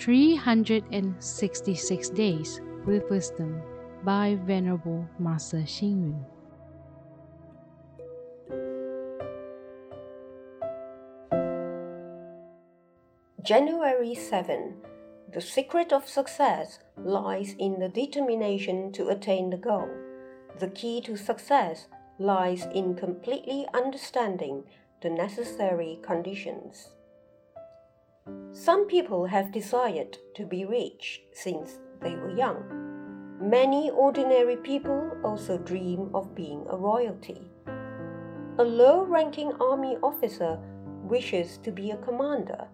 366 Days with Wisdom by Venerable Master Xing Yun. January 7. The secret of success lies in the determination to attain the goal. The key to success lies in completely understanding the necessary conditions. Some people have desired to be rich since they were young. Many ordinary people also dream of being a royalty. A low ranking army officer wishes to be a commander.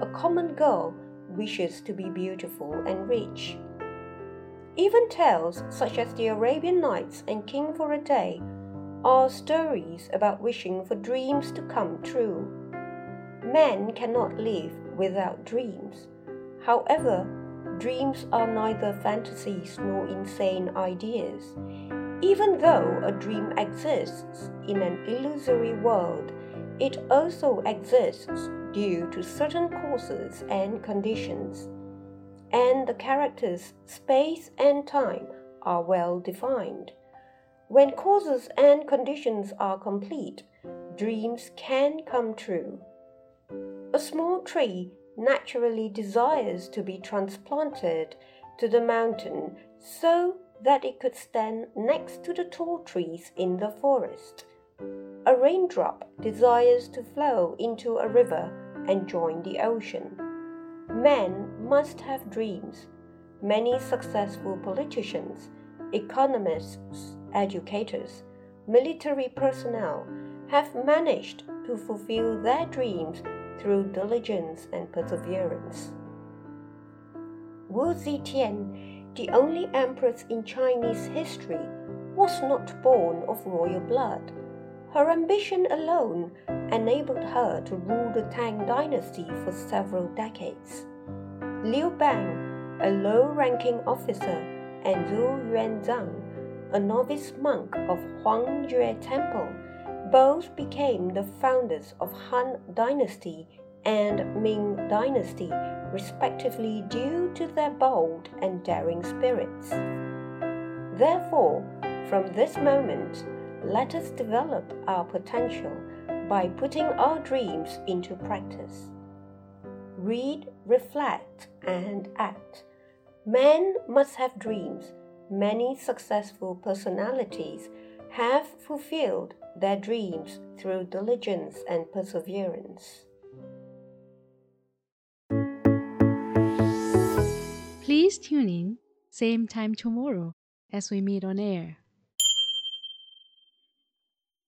A common girl wishes to be beautiful and rich. Even tales such as the Arabian Nights and King for a Day are stories about wishing for dreams to come true. Men cannot live without dreams. However, dreams are neither fantasies nor insane ideas. Even though a dream exists in an illusory world, it also exists due to certain causes and conditions. And the characters, space, and time are well defined. When causes and conditions are complete, dreams can come true. A small tree naturally desires to be transplanted to the mountain so that it could stand next to the tall trees in the forest. A raindrop desires to flow into a river and join the ocean. Men must have dreams. Many successful politicians, economists, educators, military personnel have managed to fulfill their dreams through diligence and perseverance. Wu Zetian, the only empress in Chinese history, was not born of royal blood. Her ambition alone enabled her to rule the Tang dynasty for several decades. Liu Bang, a low ranking officer, and Zhou Yuanzhang, a novice monk of Huangjue Temple, both became the founders of Han Dynasty and Ming Dynasty, respectively, due to their bold and daring spirits. Therefore, from this moment, let us develop our potential by putting our dreams into practice. Read, reflect, and act. Men must have dreams. Many successful personalities have fulfilled their dreams through diligence and perseverance. Please tune in, same time tomorrow as we meet on air.